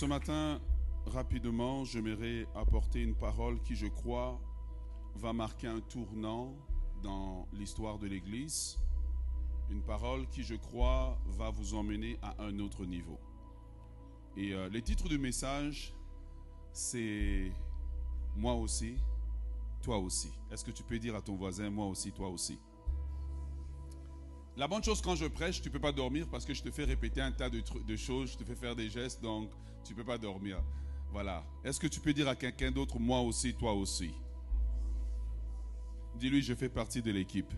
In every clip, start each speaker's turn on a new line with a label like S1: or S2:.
S1: Ce matin, rapidement, j'aimerais apporter une parole qui, je crois, va marquer un tournant dans l'histoire de l'Église. Une parole qui, je crois, va vous emmener à un autre niveau. Et euh, le titre du message, c'est Moi aussi, toi aussi. Est-ce que tu peux dire à ton voisin, moi aussi, toi aussi La bonne chose quand je prêche, tu ne peux pas dormir parce que je te fais répéter un tas de, de choses, je te fais faire des gestes, donc tu ne peux pas dormir. Voilà. Est-ce que tu peux dire à quelqu'un d'autre, moi aussi, toi aussi? Dis-lui, je fais partie de l'équipe.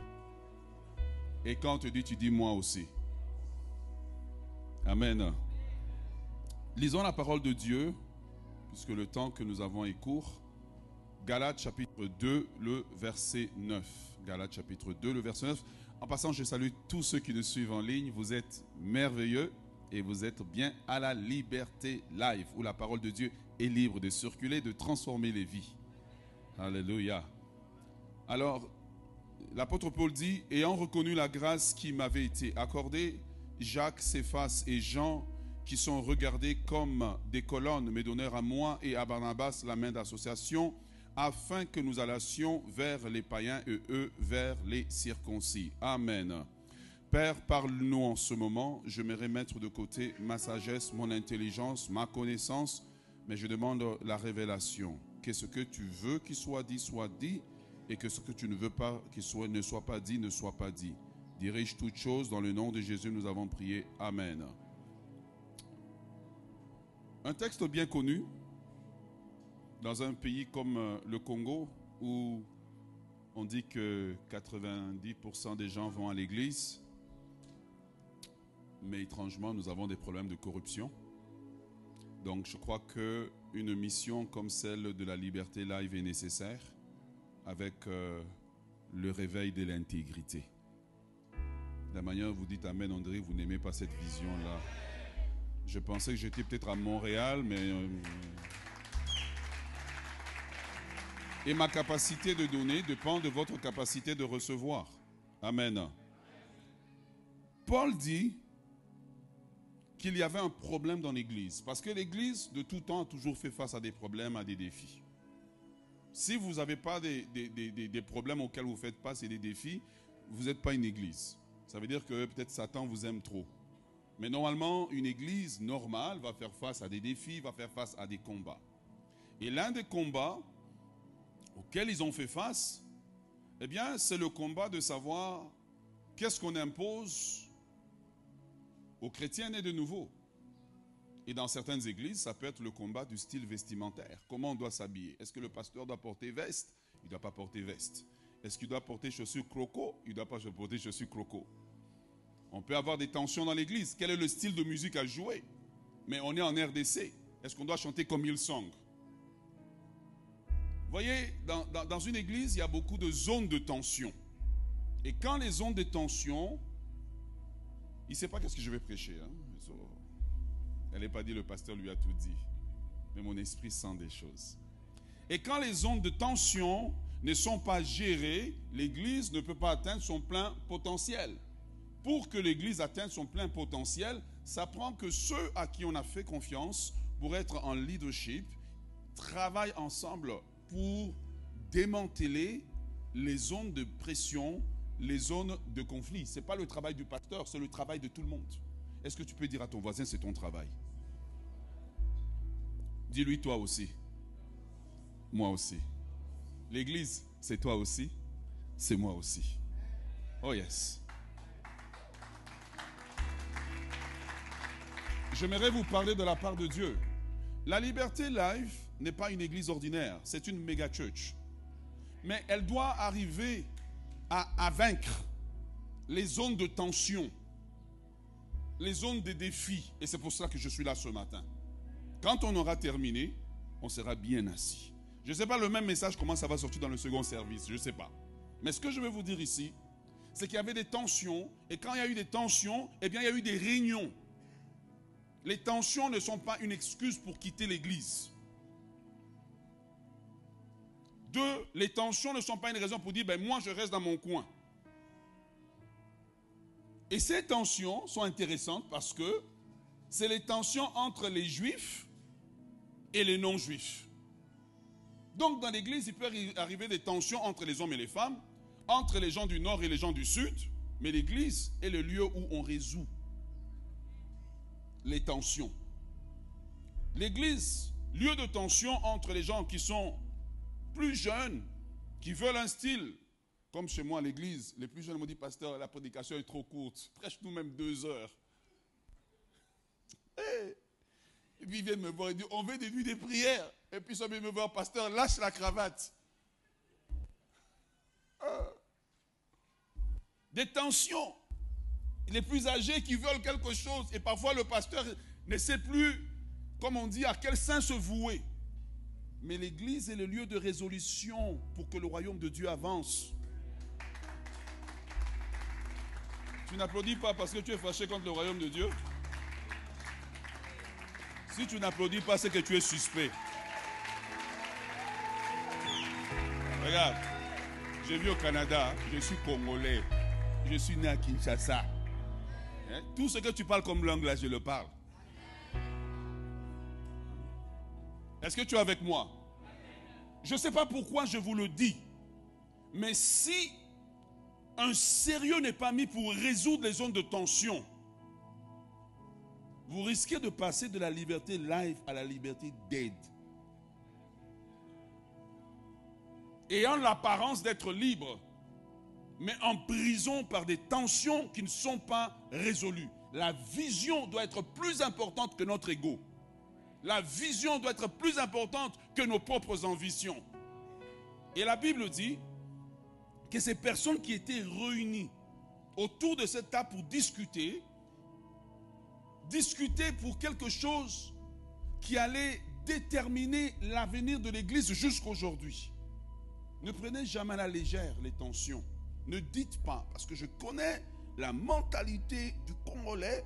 S1: Et quand on te dit, tu dis moi aussi. Amen. Lisons la parole de Dieu, puisque le temps que nous avons est court. Galates chapitre 2, le verset 9. Galates chapitre 2, le verset 9. En passant, je salue tous ceux qui nous suivent en ligne. Vous êtes merveilleux et vous êtes bien à la liberté live, où la parole de Dieu est libre de circuler, de transformer les vies. Alléluia. Alors, l'apôtre Paul dit, ayant reconnu la grâce qui m'avait été accordée, Jacques, Céphas et Jean, qui sont regardés comme des colonnes, me donnèrent à moi et à Barnabas la main d'association, afin que nous allassions vers les païens et eux vers les circoncis. Amen. Père, parle-nous en ce moment. Je me mettre de côté ma sagesse, mon intelligence, ma connaissance, mais je demande la révélation. Que ce que tu veux qu'il soit dit, soit dit, et que ce que tu ne veux pas qu'il soit, ne soit pas dit, ne soit pas dit. Dirige toutes choses dans le nom de Jésus, nous avons prié. Amen. Un texte bien connu dans un pays comme euh, le Congo où on dit que 90% des gens vont à l'église, mais étrangement, nous avons des problèmes de corruption. Donc, je crois que une mission comme celle de la liberté live est nécessaire avec euh, le réveil de l'intégrité. La manière dont vous dites Amen, André, vous n'aimez pas cette vision-là. Je pensais que j'étais peut-être à Montréal, mais... Euh, et ma capacité de donner dépend de votre capacité de recevoir. Amen. Paul dit qu'il y avait un problème dans l'Église, parce que l'Église, de tout temps, a toujours fait face à des problèmes, à des défis. Si vous n'avez pas des, des, problèmes auxquels vous faites face et des défis, vous n'êtes pas une église. Ça veut dire que peut-être Satan vous aime trop. Mais normalement, une église normale va faire face à des défis, va faire face à des combats. Et l'un des combats auxquels ils ont fait face, eh bien, c'est le combat de savoir qu'est-ce qu'on impose aux chrétiens nés de nouveau. Et dans certaines églises, ça peut être le combat du style vestimentaire. Comment on doit s'habiller? Est-ce que le pasteur doit porter veste? Il ne doit pas porter veste. Est-ce qu'il doit porter chaussures croco? Il ne doit pas porter chaussures croco. On peut avoir des tensions dans l'église. Quel est le style de musique à jouer? Mais on est en RDC. Est-ce qu'on doit chanter comme Hillsong voyez, dans, une église, il y a beaucoup de zones de tension. Et quand les zones de tension, il ne sait pas qu'est-ce que je vais prêcher. Hein? Elle n'est pas dit le pasteur lui a tout dit. Mais mon esprit sent des choses. Et quand les ondes de tension ne sont pas gérées, l'Église ne peut pas atteindre son plein potentiel. Pour que l'Église atteigne son plein potentiel, ça prend que ceux à qui on a fait confiance pour être en leadership travaillent ensemble pour démanteler les zones de pression, les zones de conflit. Ce n'est pas le travail du pasteur, c'est le travail de tout le monde. Est-ce que tu peux dire à ton voisin, c'est ton travail? Dis-lui toi aussi. Moi aussi. L'église, c'est toi aussi. C'est moi aussi. Oh yes. J'aimerais vous parler de la part de Dieu. La Liberté Live n'est pas une église ordinaire, c'est une méga church. Mais elle doit arriver à, vaincre les zones de tension, les zones de défis. Et c'est pour ça que je suis là ce matin. Quand on aura terminé, on sera bien assis. Je ne sais pas le même message comment ça va sortir dans le second service, je ne sais pas. Mais ce que je veux vous dire ici, c'est qu'il y avait des tensions, et quand il y a eu des tensions, eh bien il y a eu des réunions. Les tensions ne sont pas une excuse pour quitter l'église. Deux, les tensions ne sont pas une raison pour dire, ben moi je reste dans mon coin. Et ces tensions sont intéressantes parce que c'est les tensions entre les juifs et les non-juifs. Donc dans l'église, il peut arriver des tensions entre les hommes et les femmes, entre les gens du nord et les gens du sud, mais l'église est le lieu où on résout les tensions. L'église, lieu de tension entre les gens qui sont plus jeunes, qui veulent un style, comme chez moi à l'église, les plus jeunes m'ont dit, pasteur, la prédication est trop courte, prêche-nous même deux heures. Eh, et puis ils viennent me voir et disent, on veut des vues des prières. Et puis ils viennent me voir, pasteur, lâche la cravate. Ah. Des tensions. Les plus âgés qui veulent quelque chose. Et parfois le pasteur ne sait plus, comme on dit, à quel sein se vouer. Mais l'église est le lieu de résolution pour que le royaume de Dieu avance. Tu n'applaudis pas parce que tu es fâché contre le royaume de Dieu. Si tu n'applaudis pas, c'est que tu es suspect. Regarde, j'ai vu au Canada, je suis congolais, je suis né à Kinshasa. Hein? Tout ce que tu parles comme langue je le parle. Est-ce que tu es avec moi? Je ne sais pas pourquoi je vous le dis, mais si un sérieux n'est pas mis pour résoudre les zones de tension, vous risquez de passer de la liberté live à la liberté dead. Ayant l'apparence d'être libre, mais en prison par des tensions qui ne sont pas résolues. La vision doit être plus importante que notre ego. La vision doit être plus importante que nos propres ambitions. Et la Bible dit que ces personnes qui étaient réunies autour de cette table pour discuter, discuter pour quelque chose qui allait déterminer l'avenir de l'Église jusqu'aujourd'hui. Ne prenez jamais à la légère les tensions. Ne dites pas, parce que je connais la mentalité du Congolais,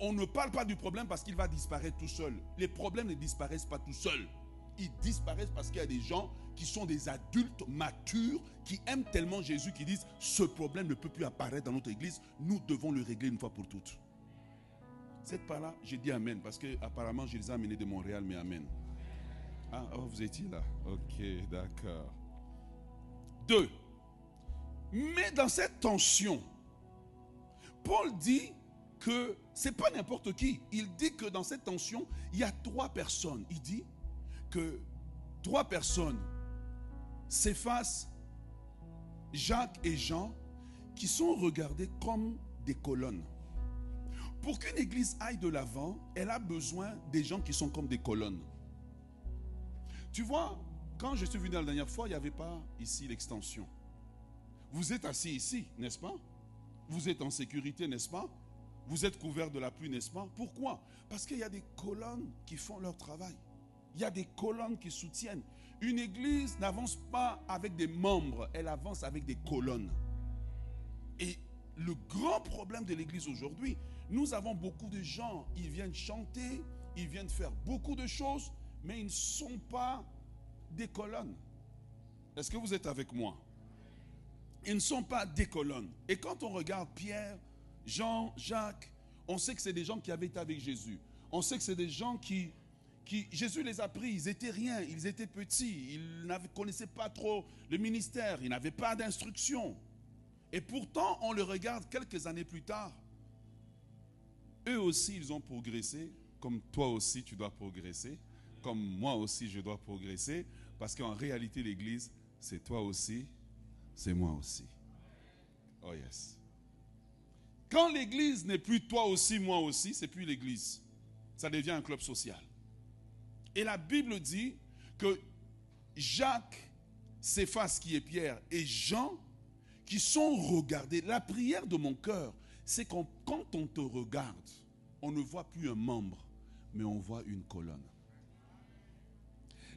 S1: on ne parle pas du problème parce qu'il va disparaître tout seul. Les problèmes ne disparaissent pas tout seuls. Ils disparaissent parce qu'il y a des gens qui sont des adultes matures, qui aiment tellement Jésus, qui disent, ce problème ne peut plus apparaître dans notre église, nous devons le régler une fois pour toutes. Cette part-là, j'ai dit Amen, parce que apparemment je les ai amenés de Montréal, mais Amen. Ah, oh, vous étiez là. Ok, d'accord. Deux. Mais dans cette tension, Paul dit que c'est pas n'importe qui. Il dit que dans cette tension, il y a trois personnes. Il dit que trois personnes s'effacent, Jacques et Jean, qui sont regardés comme des colonnes. Pour qu'une église aille de l'avant, elle a besoin des gens qui sont comme des colonnes. Tu vois, quand je suis venu la dernière fois, il n'y avait pas ici l'extension. Vous êtes assis ici, n'est-ce pas? Vous êtes en sécurité, n'est-ce pas? Vous êtes couvert de la pluie, n'est-ce pas? Pourquoi? Parce qu'il y a des colonnes qui font leur travail. Il y a des colonnes qui soutiennent. Une église n'avance pas avec des membres, elle avance avec des colonnes. Et le grand problème de l'église aujourd'hui, nous avons beaucoup de gens, ils viennent chanter, ils viennent faire beaucoup de choses, mais ils ne sont pas des colonnes. Est-ce que vous êtes avec moi? Ils ne sont pas des colonnes. Et quand on regarde Pierre, Jean, Jacques, on sait que c'est des gens qui avaient été avec Jésus. On sait que c'est des gens qui, qui, Jésus les a pris, ils étaient rien, ils étaient petits, ils ne connaissaient pas trop le ministère, ils n'avaient pas d'instruction. Et pourtant, on le regarde quelques années plus tard. Eux aussi, ils ont progressé, comme toi aussi, tu dois progresser, comme moi aussi, je dois progresser, parce qu'en réalité, l'Église, c'est toi aussi, c'est moi aussi. Oh yes. Quand l'Église n'est plus toi aussi, moi aussi, c'est plus l'Église. Ça devient un club social. Et la Bible dit que Jacques, Céphas qui est Pierre, et Jean, qui sont regardés. La prière de mon cœur, c'est quand, quand on te regarde, on ne voit plus un membre, mais on voit une colonne.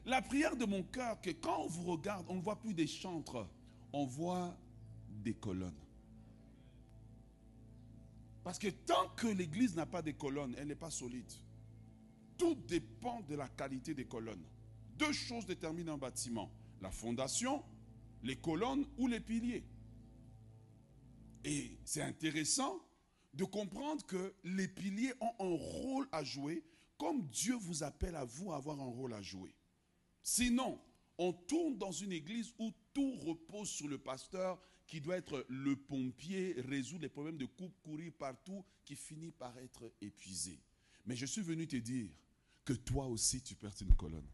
S1: La prière de mon cœur, que quand on vous regarde, on ne voit plus des chantres, on voit des colonnes. Parce que tant que l'église n'a pas de colonnes, elle n'est pas solide. Tout dépend de la qualité des colonnes. Deux choses déterminent un bâtiment. La fondation, les colonnes ou les piliers. Et c'est intéressant de comprendre que les piliers ont un rôle à jouer comme Dieu vous appelle à vous avoir un rôle à jouer. Sinon, on tourne dans une église où tout repose sur le pasteur qui doit être le pompier, résoudre les problèmes de coupe, courir partout, qui finit par être épuisé. Mais je suis venu te dire que toi aussi tu perds une colonne.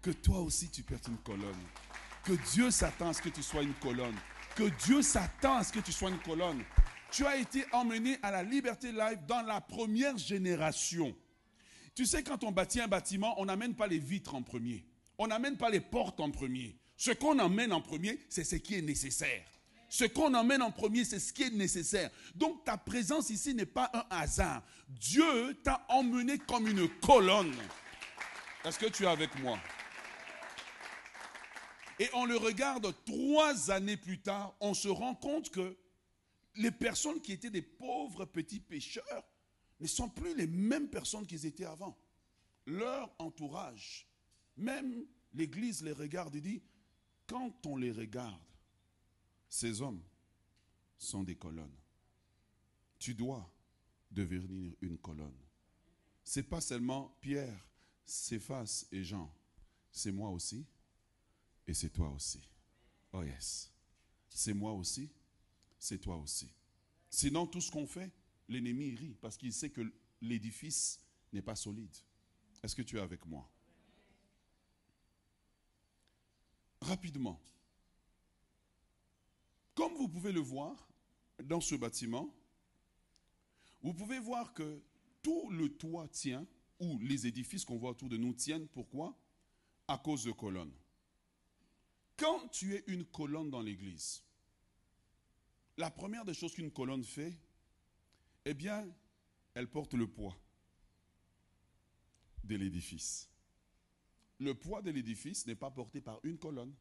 S1: Que toi aussi tu perds une colonne. Que Dieu s'attend à ce que tu sois une colonne. Que Dieu s'attend à ce que tu sois une colonne. Tu as été emmené à la Liberté Live dans la première génération. Tu sais, quand on bâtit un bâtiment, on n'amène pas les vitres en premier. On n'amène pas les portes en premier. Ce qu'on emmène en premier, c'est ce qui est nécessaire. Ce qu'on emmène en premier, c'est ce qui est nécessaire. Donc ta présence ici n'est pas un hasard. Dieu t'a emmené comme une colonne. Est-ce que tu es avec moi? Et on le regarde trois années plus tard, on se rend compte que les personnes qui étaient des pauvres petits pêcheurs ne sont plus les mêmes personnes qu'ils étaient avant. Leur entourage, même l'Église les regarde et dit, quand on les regarde, ces hommes sont des colonnes. Tu dois devenir une colonne. Ce n'est pas seulement Pierre, Céphas et Jean. C'est moi aussi et c'est toi aussi. Oh yes. C'est moi aussi, c'est toi aussi. Sinon, tout ce qu'on fait, l'ennemi rit parce qu'il sait que l'édifice n'est pas solide. Est-ce que tu es avec moi? Rapidement, comme vous pouvez le voir dans ce bâtiment, vous pouvez voir que tout le toit tient, ou les édifices qu'on voit autour de nous tiennent. Pourquoi? À cause de colonnes. Quand tu es une colonne dans l'église, la première des choses qu'une colonne fait, eh bien, elle porte le poids de l'édifice. Le poids de l'édifice n'est pas porté par une colonne,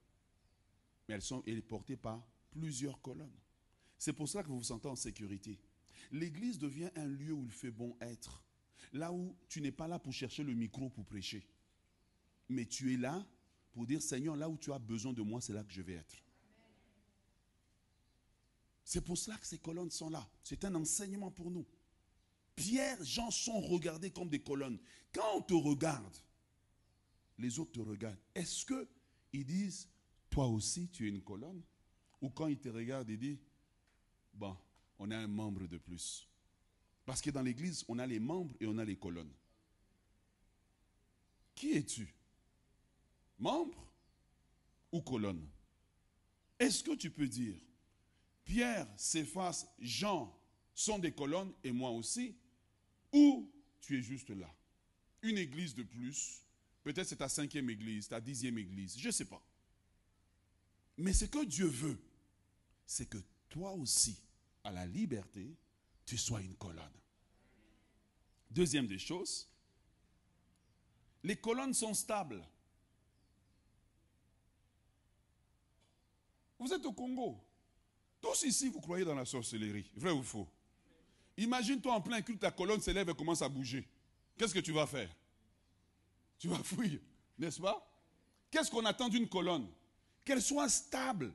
S1: mais elle est portée par plusieurs colonnes. C'est pour ça que vous vous sentez en sécurité. L'église devient un lieu où il fait bon être. Là où tu n'es pas là pour chercher le micro pour prêcher. Mais tu es là pour dire, Seigneur, là où tu as besoin de moi, c'est là que je vais être. C'est pour cela que ces colonnes sont là. C'est un enseignement pour nous. Pierre, Jean sont regardés comme des colonnes. Quand on te regarde, les autres te regardent. Est-ce qu'ils disent, toi aussi, tu es une colonne? Ou quand il te regarde, il dit, bon, on a un membre de plus. Parce que dans l'église, on a les membres et on a les colonnes. Qui es-tu? Membre ou colonne? Est-ce que tu peux dire, Pierre, Céphas, Jean sont des colonnes et moi aussi? Ou tu es juste là? Une église de plus, peut-être c'est ta cinquième église, ta dixième église, je ne sais pas. Mais ce que Dieu veut, c'est que toi aussi, à la liberté, tu sois une colonne. Deuxième des choses, les colonnes sont stables. Vous êtes au Congo. Tous ici, vous croyez dans la sorcellerie. Vrai ou faux? Imagine-toi en plein culte, ta colonne s'élève et commence à bouger. Qu'est-ce que tu vas faire? Tu vas fuir, n'est-ce pas? Qu'est-ce qu'on attend d'une colonne? Qu'elle soit stable.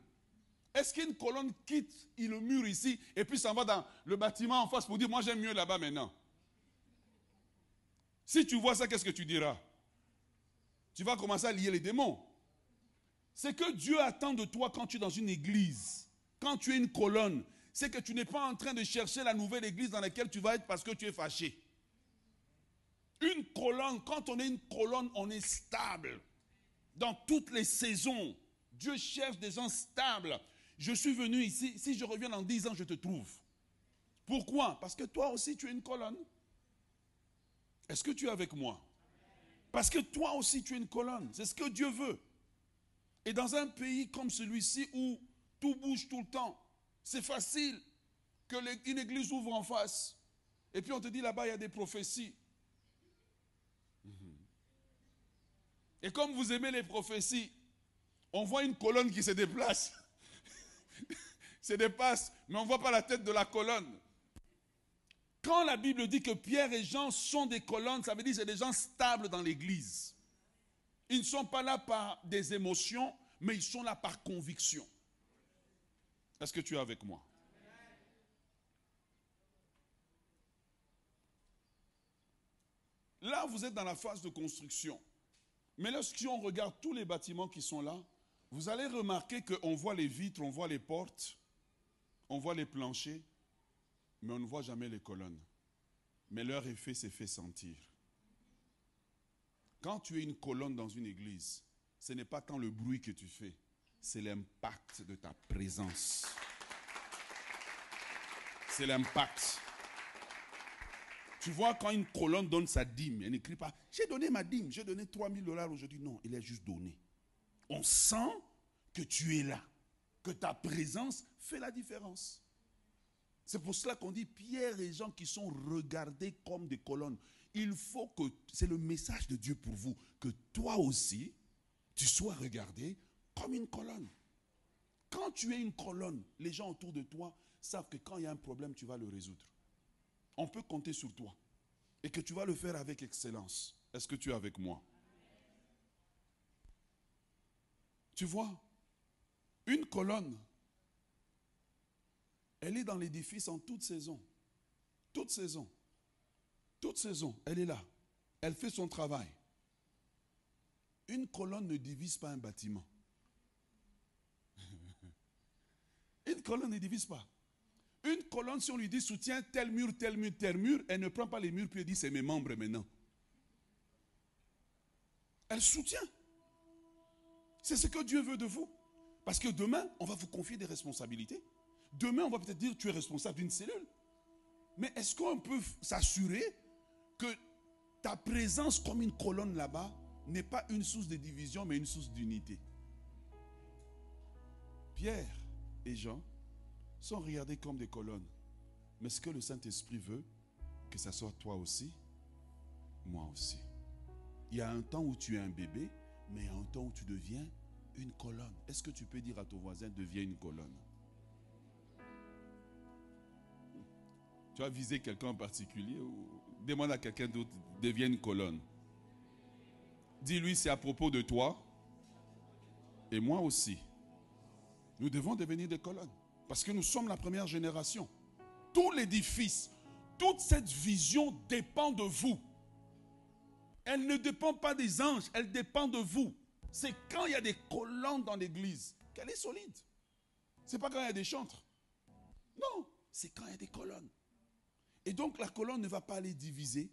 S1: Est-ce qu'une colonne quitte le mur ici et puis s'en va dans le bâtiment en face pour dire moi j'aime mieux là-bas maintenant? Si tu vois ça, qu'est-ce que tu diras? Tu vas commencer à lier les démons. C'est que Dieu attend de toi quand tu es dans une église, quand tu es une colonne, c'est que tu n'es pas en train de chercher la nouvelle église dans laquelle tu vas être parce que tu es fâché. Une colonne, quand on est une colonne, on est stable dans toutes les saisons. Dieu cherche des gens stables. Je suis venu ici, si je reviens dans dix ans, je te trouve. Pourquoi? Parce que toi aussi, tu es une colonne. Est-ce que tu es avec moi? Parce que toi aussi, tu es une colonne. C'est ce que Dieu veut. Et dans un pays comme celui-ci où tout bouge tout le temps, c'est facile qu'une église ouvre en face. Et puis on te dit là-bas, il y a des prophéties. Et comme vous aimez les prophéties, on voit une colonne qui se déplace. se dépasse, mais on ne voit pas la tête de la colonne. Quand la Bible dit que Pierre et Jean sont des colonnes, ça veut dire que c'est des gens stables dans l'église. Ils ne sont pas là par des émotions, mais ils sont là par conviction. Est-ce que tu es avec moi? Là, vous êtes dans la phase de construction. Mais lorsqu'on regarde tous les bâtiments qui sont là, vous allez remarquer qu'on voit les vitres, on voit les portes, on voit les planchers, mais on ne voit jamais les colonnes. Mais leur effet s'est fait sentir. Quand tu es une colonne dans une église, ce n'est pas tant le bruit que tu fais, c'est l'impact de ta présence. C'est l'impact. Tu vois, quand une colonne donne sa dîme, elle n'écrit pas J'ai donné ma dîme, j'ai donné 3000 dollars aujourd'hui. Non, il est juste donné. On sent que tu es là, que ta présence fait la différence. C'est pour cela qu'on dit Pierre et Jean qui sont regardés comme des colonnes. Il faut que, c'est le message de Dieu pour vous, que toi aussi, tu sois regardé comme une colonne. Quand tu es une colonne, les gens autour de toi savent que quand il y a un problème, tu vas le résoudre. On peut compter sur toi et que tu vas le faire avec excellence. Est-ce que tu es avec moi? Tu vois, une colonne, elle est dans l'édifice en toute saison. Toute saison. Toute saison, elle est là. Elle fait son travail. Une colonne ne divise pas un bâtiment. Une colonne ne divise pas. Une colonne, si on lui dit soutient tel mur, tel mur, tel mur, elle ne prend pas les murs puis elle dit c'est mes membres maintenant. Elle soutient. C'est ce que Dieu veut de vous. Parce que demain, on va vous confier des responsabilités. Demain, on va peut-être dire tu es responsable d'une cellule. Mais est-ce qu'on peut s'assurer que ta présence comme une colonne là-bas n'est pas une source de division, mais une source d'unité? Pierre et Jean sont regardés comme des colonnes. Mais ce que le Saint-Esprit veut, que ce soit toi aussi, moi aussi. Il y a un temps où tu es un bébé, mais un temps où tu deviens une colonne. Est-ce que tu peux dire à ton voisin, deviens une colonne? Tu as visé quelqu'un en particulier ou demande à quelqu'un d'autre, deviens une colonne. Dis-lui, c'est à propos de toi et moi aussi. Nous devons devenir des colonnes. Parce que nous sommes la première génération. Tout l'édifice, toute cette vision dépend de vous. Elle ne dépend pas des anges, elle dépend de vous. C'est quand il y a des colonnes dans l'église qu'elle est solide. C'est pas quand il y a des chantres. Non, c'est quand il y a des colonnes. Et donc la colonne ne va pas aller diviser.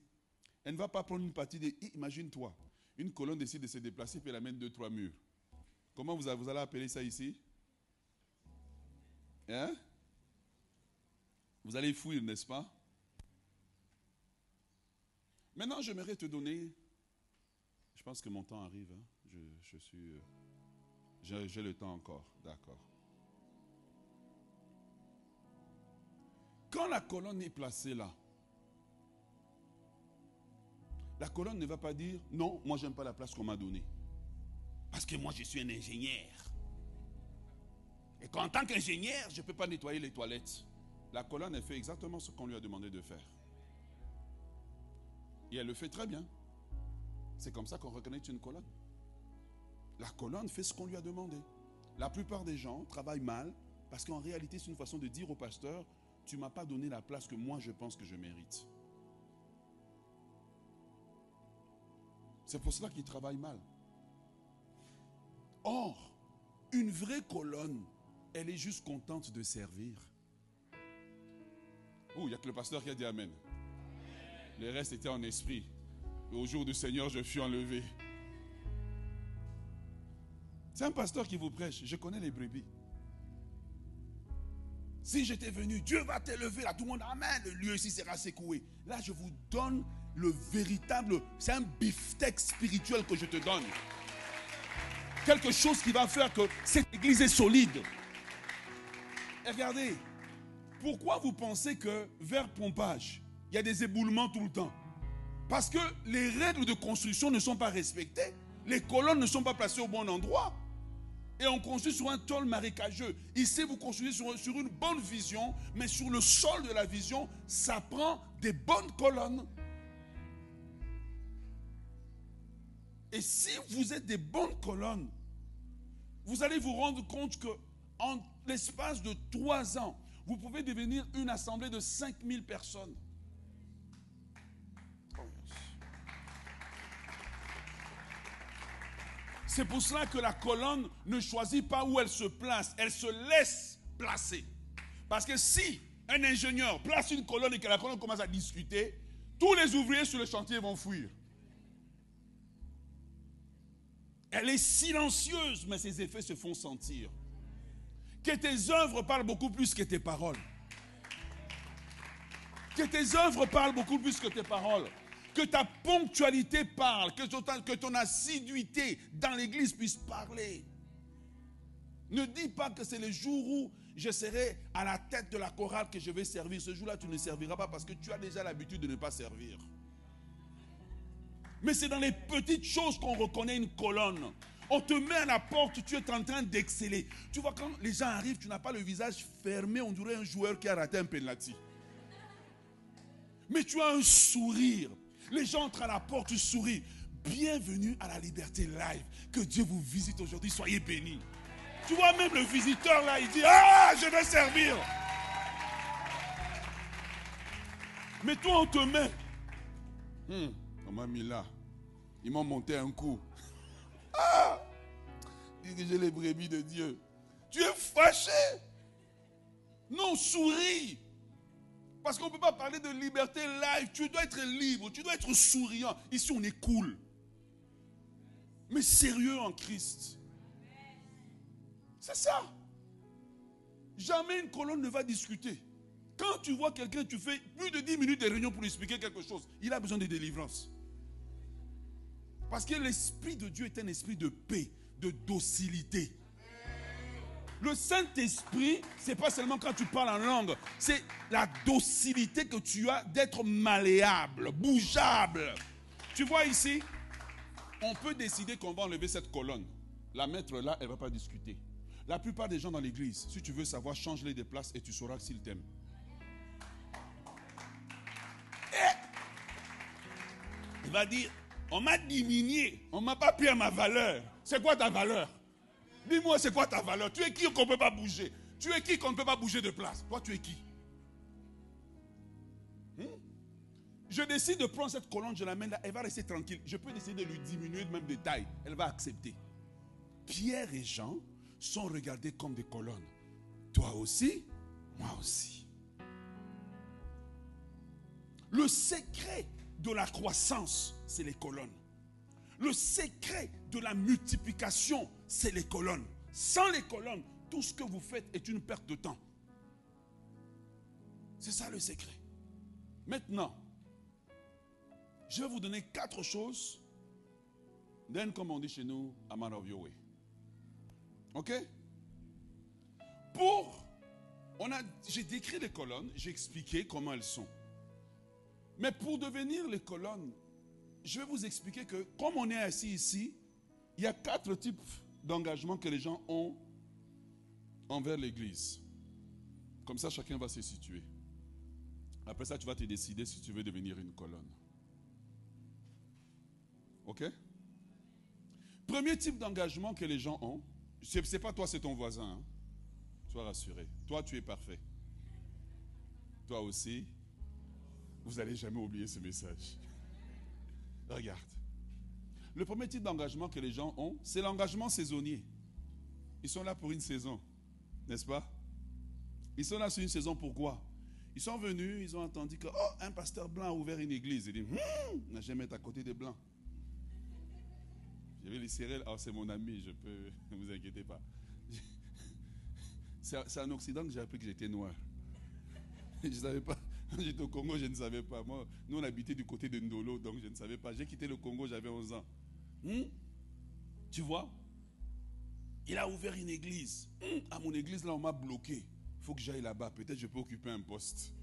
S1: Elle ne va pas prendre une partie de. Imagine-toi, une colonne décide de se déplacer puis elle amène deux, trois murs. Comment vous allez appeler ça ici? Hein? Vous allez fouiller, n'est-ce pas? Maintenant, j'aimerais te donner. Pense que mon temps arrive. Hein. Je, suis. Euh, j'ai le temps encore. D'accord. Quand la colonne est placée là, la colonne ne va pas dire non, moi j'aime pas la place qu'on m'a donnée. Parce que moi je suis un ingénieur. Et qu'en tant qu'ingénieur, je ne peux pas nettoyer les toilettes. La colonne, fait exactement ce qu'on lui a demandé de faire. Et elle le fait très bien. C'est comme ça qu'on reconnaît une colonne. La colonne fait ce qu'on lui a demandé. La plupart des gens travaillent mal parce qu'en réalité, c'est une façon de dire au pasteur, tu ne m'as pas donné la place que moi je pense que je mérite. C'est pour cela qu'ils travaillent mal. Or, une vraie colonne elle est juste contente de servir. Oh, il n'y a que le pasteur qui a dit Amen. Les restes étaient en esprit. Au jour du Seigneur, je fus enlevé. C'est un pasteur qui vous prêche. Je connais les brebis. Si j'étais venu, Dieu va t'élever. Là, tout le monde, Amen. Le lieu ici sera secoué. Là, je vous donne le véritable. C'est un beefsteak spirituel que je te donne. Quelque chose qui va faire que cette église est solide regardez, pourquoi vous pensez que vers pompage, il y a des éboulements tout le temps? Parce que les règles de construction ne sont pas respectées, les colonnes ne sont pas placées au bon endroit. Et on construit sur un tôle marécageux. Ici, vous construisez sur, sur une bonne vision, mais sur le sol de la vision, ça prend des bonnes colonnes. Et si vous êtes des bonnes colonnes, vous allez vous rendre compte que en l'espace de trois ans, vous pouvez devenir une assemblée de 5000 personnes. C'est pour cela que la colonne ne choisit pas où elle se place, elle se laisse placer. Parce que si un ingénieur place une colonne et que la colonne commence à discuter, tous les ouvriers sur le chantier vont fuir. Elle est silencieuse, mais ses effets se font sentir. Que tes œuvres parlent beaucoup plus que tes paroles. Que tes œuvres parlent beaucoup plus que tes paroles. Que ta ponctualité parle, que ton, assiduité dans l'église puisse parler. Ne dis pas que c'est le jour où je serai à la tête de la chorale que je vais servir. Ce jour-là, tu ne serviras pas parce que tu as déjà l'habitude de ne pas servir. Mais c'est dans les petites choses qu'on reconnaît une colonne. On te met à la porte, tu es en train d'exceller. Tu vois, quand les gens arrivent, tu n'as pas le visage fermé, on dirait un joueur qui a raté un penalty. Mais tu as un sourire. Les gens entrent à la porte, tu souris. Bienvenue à la liberté live. Que Dieu vous visite aujourd'hui. Soyez bénis. Tu vois, même le visiteur là, il dit Ah, je vais servir. Mais toi, on te met. Hmm, on m'a mis là. Ils m'ont monté un coup. Ah J'ai les brebis de Dieu. Tu es fâché. Non, souris. Parce qu'on ne peut pas parler de liberté live. Tu dois être libre, tu dois être souriant. Ici, on est cool. Mais sérieux en Christ. C'est ça. Jamais une colonne ne va discuter. Quand tu vois quelqu'un, tu fais plus de 10 minutes de réunion pour lui expliquer quelque chose. Il a besoin de délivrance. Parce que l'Esprit de Dieu est un esprit de paix, de docilité. Le Saint-Esprit, c'est pas seulement quand tu parles en langue, c'est la docilité que tu as d'être malléable, bougeable. Tu vois ici, on peut décider qu'on va enlever cette colonne. La mettre là, elle va pas discuter. La plupart des gens dans l'église, si tu veux savoir, change-les de place et tu sauras s'ils t'aiment. Il va dire, on m'a diminué, on m'a pas pris à ma valeur. C'est quoi ta valeur? Dis-moi, c'est quoi ta valeur? Tu es qui qu'on ne peut pas bouger? Tu es qui qu'on ne peut pas bouger de place? Toi, tu es qui? Hmm? Je décide de prendre cette colonne, je l'amène là, elle va rester tranquille. Je peux décider de lui diminuer même de taille. Elle va accepter. Pierre et Jean sont regardés comme des colonnes. Toi aussi, moi aussi. Le secret de la croissance, c'est les colonnes. Le secret de la multiplication, c'est les colonnes. Sans les colonnes, tout ce que vous faites est une perte de temps. C'est ça le secret. Maintenant, je vais vous donner quatre choses. Then, comme on dit chez nous, a man of your way. OK? Pour, on a, j'ai décrit les colonnes, j'ai expliqué comment elles sont. Mais pour devenir les colonnes, je vais vous expliquer que comme on est assis ici, il y a quatre types d'engagement que les gens ont envers l'Église. Comme ça, chacun va se situer. Après ça, tu vas te décider si tu veux devenir une colonne. OK? Premier type d'engagement que les gens ont, ce n'est pas toi, c'est ton voisin. Hein. Sois rassuré. Toi, tu es parfait. Toi aussi, vous n'allez jamais oublier ce message. Regarde. Le premier type d'engagement que les gens ont, c'est l'engagement saisonnier. Ils sont là pour une saison, n'est-ce pas? Ils sont là sur une saison pourquoi? Ils sont venus, ils ont entendu que oh, un pasteur blanc a ouvert une église. Ils disent, hum, n'a jamais été à côté des blancs. Je vais les serrer. Oh, c'est mon ami, je peux, ne vous inquiétez pas. C'est en Occident que j'ai appris que j'étais noir. Je ne savais pas. J'étais au Congo, je ne savais pas. Moi, nous, on habitait du côté de Ndolo, donc je ne savais pas. J'ai quitté le Congo, j'avais 11 ans. Hmm? Tu vois? Il a ouvert une église. Hmm? À mon église, là, on m'a bloqué. Il faut que j'aille là-bas. Peut-être je peux occuper un poste.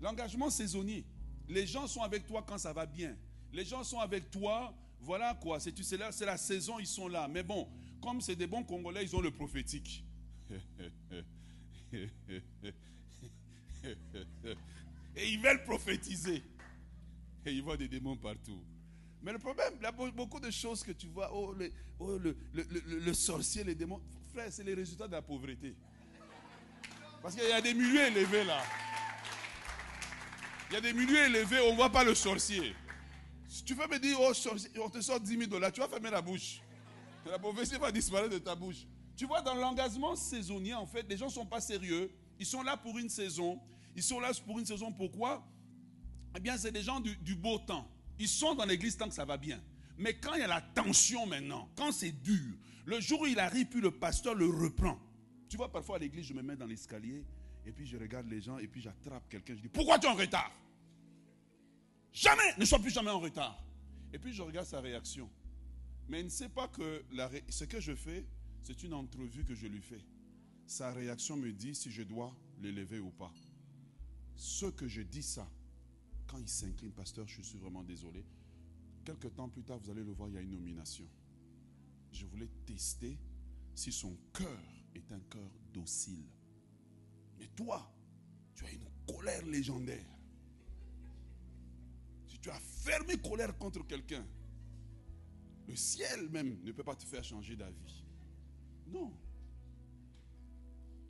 S1: L'engagement saisonnier. Les gens sont avec toi quand ça va bien. Les gens sont avec toi. Voilà quoi. C'est la, la saison, ils sont là. Mais bon, comme c'est des bons Congolais, ils ont le prophétique. Et ils veulent prophétiser. Et ils voient des démons partout. Mais le problème, il y a beaucoup de choses que tu vois. Oh, le, oh, le, sorcier, les démons. Frère, c'est les résultats de la pauvreté. Parce qu'il y a des milieux élevés là. Il y a des milieux élevés, on ne voit pas le sorcier. Si tu veux me dire, oh, sorcier, on te sort 10 000 dollars, tu vas fermer la bouche. La prophétie va disparaître de ta bouche. Tu vois, dans l'engagement saisonnier, en fait, les gens ne sont pas sérieux. Ils sont là pour une saison. Ils sont là pour une saison. Pourquoi? Eh bien, c'est des gens du, beau temps. Ils sont dans l'église tant que ça va bien. Mais quand il y a la tension maintenant, quand c'est dur, le jour où il arrive, puis le pasteur le reprend. Tu vois, parfois à l'église, je me mets dans l'escalier, et puis je regarde les gens, et puis j'attrape quelqu'un, je dis, pourquoi tu es en retard? Jamais, ne sois plus jamais en retard. Et puis je regarde sa réaction. Mais il ne sait pas que ce que je fais, c'est une entrevue que je lui fais. Sa réaction me dit si je dois l'élever ou pas. Ce que je dis ça, quand il s'incline, pasteur, je suis vraiment désolé. Quelques temps plus tard, vous allez le voir, il y a une nomination. Je voulais tester si son cœur est un cœur docile. Mais toi, tu as une colère légendaire. Si tu as fermé colère contre quelqu'un, le ciel même ne peut pas te faire changer d'avis. Non.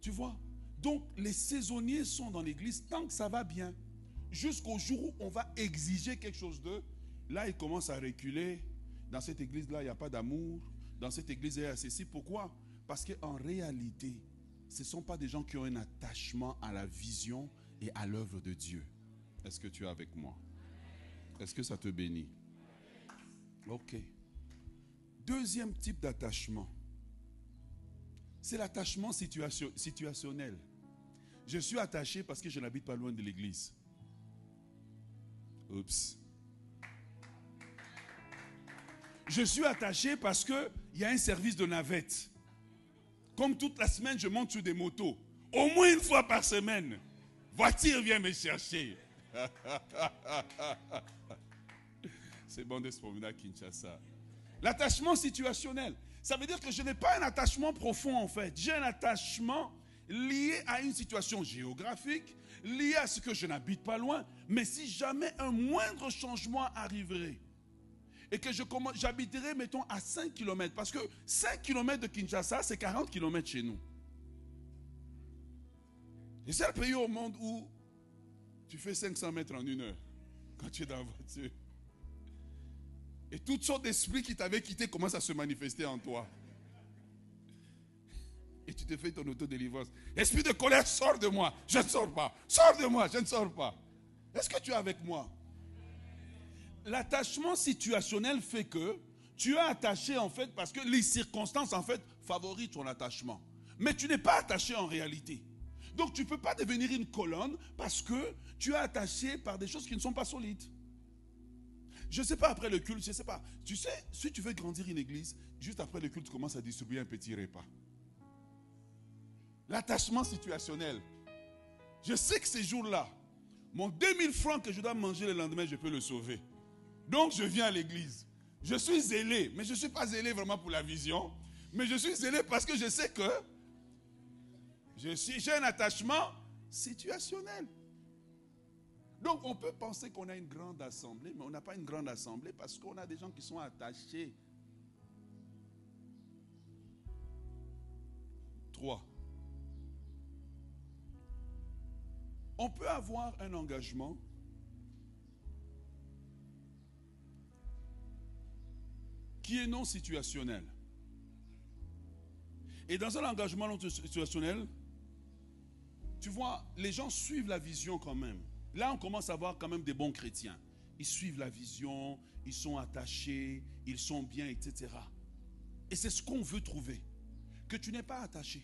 S1: Tu vois Donc les saisonniers sont dans l'église tant que ça va bien. Jusqu'au jour où on va exiger quelque chose d'eux. Là, ils commencent à reculer. Dans cette église-là, il n'y a pas d'amour. Dans cette église, il y a ceci. Pourquoi? Parce qu'en réalité, ce ne sont pas des gens qui ont un attachement à la vision et à l'œuvre de Dieu. Est-ce que tu es avec moi? Est-ce que ça te bénit? Ok. Deuxième type d'attachement, c'est l'attachement situationnel. Je suis attaché parce que je n'habite pas loin de l'église. Oups. Je suis attaché parce qu'il y a un service de navette. Comme toute la semaine, je monte sur des motos. Au moins une fois par semaine. Voiture vient me chercher. C'est bon de se promener à Kinshasa. L'attachement situationnel. Ça veut dire que je n'ai pas un attachement profond en fait. J'ai un attachement lié à une situation géographique, lié à ce que je n'habite pas loin. Mais si jamais un moindre changement arriverait, et que j'habiterais, mettons, à 5 km, parce que 5 km de Kinshasa, c'est 40 km chez nous. Et c'est le pays au monde où tu fais 500 mètres en une heure quand tu es dans la voiture. Et toutes sortes d'esprits qui t'avaient quitté commencent à se manifester en toi. Et tu te fais ton autodélivrance. Esprit de colère, sors de moi. Je ne sors pas. Sors de moi, je ne sors pas. Est-ce que tu es avec moi? L'attachement situationnel fait que tu es attaché en fait parce que les circonstances en fait favorisent ton attachement. Mais tu n'es pas attaché en réalité. Donc tu ne peux pas devenir une colonne parce que tu es attaché par des choses qui ne sont pas solides. Je ne sais pas après le culte, je ne sais pas. Tu sais, si tu veux grandir une église, juste après le culte, tu commences à distribuer un petit repas. L'attachement situationnel. Je sais que ces jours-là, mon 2000 francs que je dois manger le lendemain, je peux le sauver. Donc je viens à l'église. Je suis zélé, mais je ne suis pas zélé vraiment pour la vision. Mais je suis zélé parce que je sais que j'ai un attachement situationnel. Donc on peut penser qu'on a une grande assemblée, mais on n'a pas une grande assemblée parce qu'on a des gens qui sont attachés. Trois. On peut avoir un engagement qui est non situationnel. Et dans un engagement non situationnel, tu vois, les gens suivent la vision quand même. Là, on commence à voir quand même des bons chrétiens. Ils suivent la vision, ils sont attachés, ils sont bien, etc. Et c'est ce qu'on veut trouver. Que tu n'es pas attaché.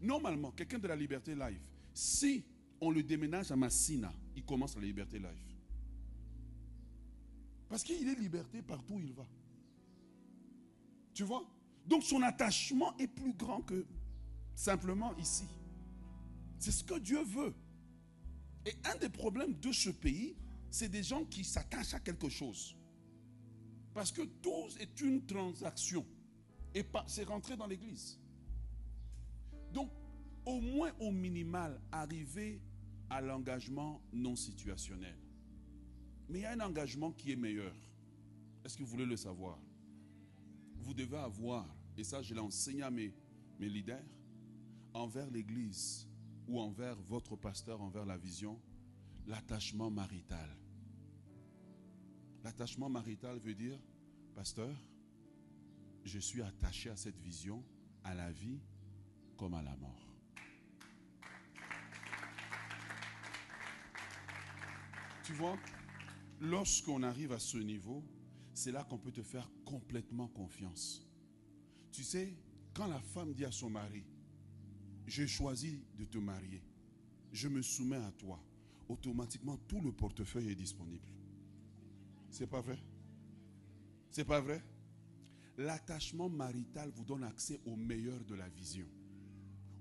S1: Normalement, quelqu'un de la liberté live, si on le déménage à Massina, il commence la liberté live. Parce qu'il est liberté partout où il va. Tu vois? Donc son attachement est plus grand que simplement ici. C'est ce que Dieu veut. Et un des problèmes de ce pays, c'est des gens qui s'attachent à quelque chose. Parce que tout est une transaction. Et c'est rentrer dans l'église. Donc, au moins au minimal, arriver à l'engagement non situationnel. Mais il y a un engagement qui est meilleur. Est-ce que vous voulez le savoir? Vous devez avoir, et ça je l'ai enseigné à mes, mes leaders, envers l'Église, ou envers votre pasteur, envers la vision, l'attachement marital. L'attachement marital veut dire, pasteur, je suis attaché à cette vision, à la vie comme à la mort. Tu vois, lorsqu'on arrive à ce niveau, c'est là qu'on peut te faire complètement confiance. Tu sais, quand la femme dit à son mari, j'ai choisi de te marier, je me soumets à toi, automatiquement tout le portefeuille est disponible. C'est pas vrai? C'est pas vrai? L'attachement marital vous donne accès au meilleur de la vision,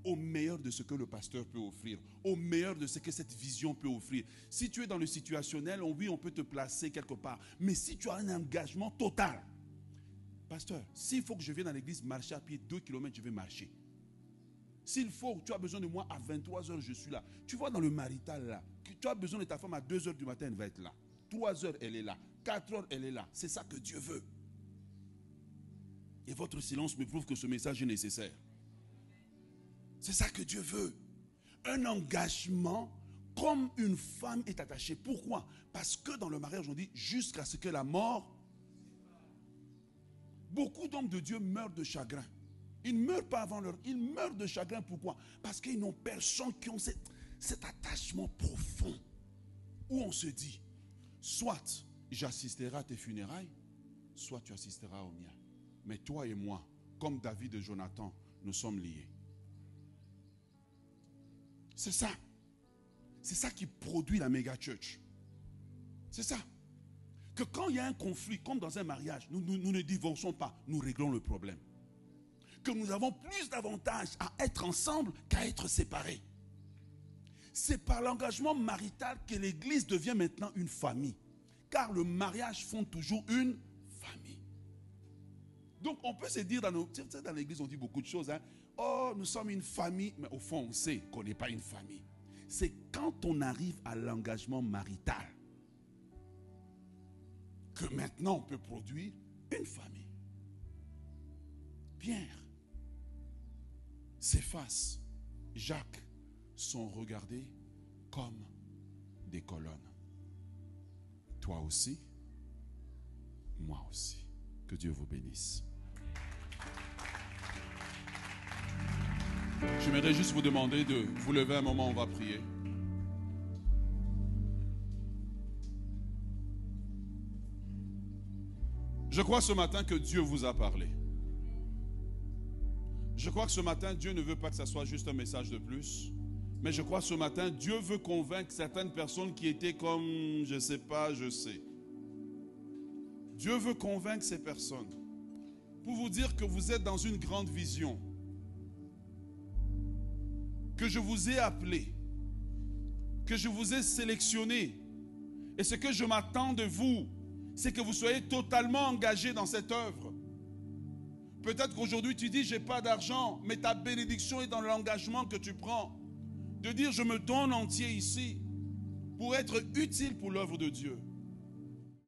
S1: au meilleur de ce que le pasteur peut offrir, au meilleur de ce que cette vision peut offrir. Si tu es dans le situationnel, oui, on peut te placer quelque part. Mais si tu as un engagement total, pasteur, s'il faut que je vienne à l'église marcher à pied 2 km, je vais marcher. S'il faut, tu as besoin de moi à 23 heures, je suis là. Tu vois dans le marital là, tu as besoin de ta femme à 2 heures du matin, elle va être là. 3 heures, elle est là. 4 heures, elle est là. C'est ça que Dieu veut. Et votre silence me prouve que ce message est nécessaire. C'est ça que Dieu veut. Un engagement comme une femme est attachée. Pourquoi? Parce que dans le mariage, on dit jusqu'à ce que la mort... Beaucoup d'hommes de Dieu meurent de chagrin. Ils ne meurent pas avant leur... Ils meurent de chagrin. Pourquoi? Parce qu'ils n'ont personne qui ont cet attachement profond. Où on se dit, soit j'assisterai à tes funérailles, soit tu assisteras aux miens. Mais toi et moi, comme David et Jonathan, nous sommes liés. C'est ça. C'est ça qui produit la méga church. C'est ça. Que quand il y a un conflit, comme dans un mariage, nous, nous, ne divorçons pas, nous réglons le problème. Que nous avons plus d'avantages à être ensemble qu'à être séparés. C'est par l'engagement marital que l'Église devient maintenant une famille. Car le mariage fonde toujours une famille. Donc on peut se dire dans dans l'église on dit beaucoup de choses. Hein. Oh, nous sommes une famille, mais au fond on sait qu'on n'est pas une famille. C'est quand on arrive à l'engagement marital que maintenant on peut produire une famille. Pierre, Céphas, Jacques sont regardés comme des colonnes. Toi aussi, moi aussi. Que Dieu vous bénisse. J'aimerais juste vous demander de vous lever un moment, on va prier. Je crois ce matin que Dieu vous a parlé. Je crois que ce matin, Dieu ne veut pas que ça soit juste un message de plus. Mais je crois ce matin, Dieu veut convaincre certaines personnes qui étaient comme, je ne sais pas, je sais. Dieu veut convaincre ces personnes pour vous dire que vous êtes dans une grande vision que je vous ai appelé, que je vous ai sélectionné. Et ce que je m'attends de vous, c'est que vous soyez totalement engagé dans cette œuvre. Peut-être qu'aujourd'hui tu dis, j'ai pas d'argent, mais ta bénédiction est dans l'engagement que tu prends. De dire, je me donne entier ici pour être utile pour l'œuvre de Dieu.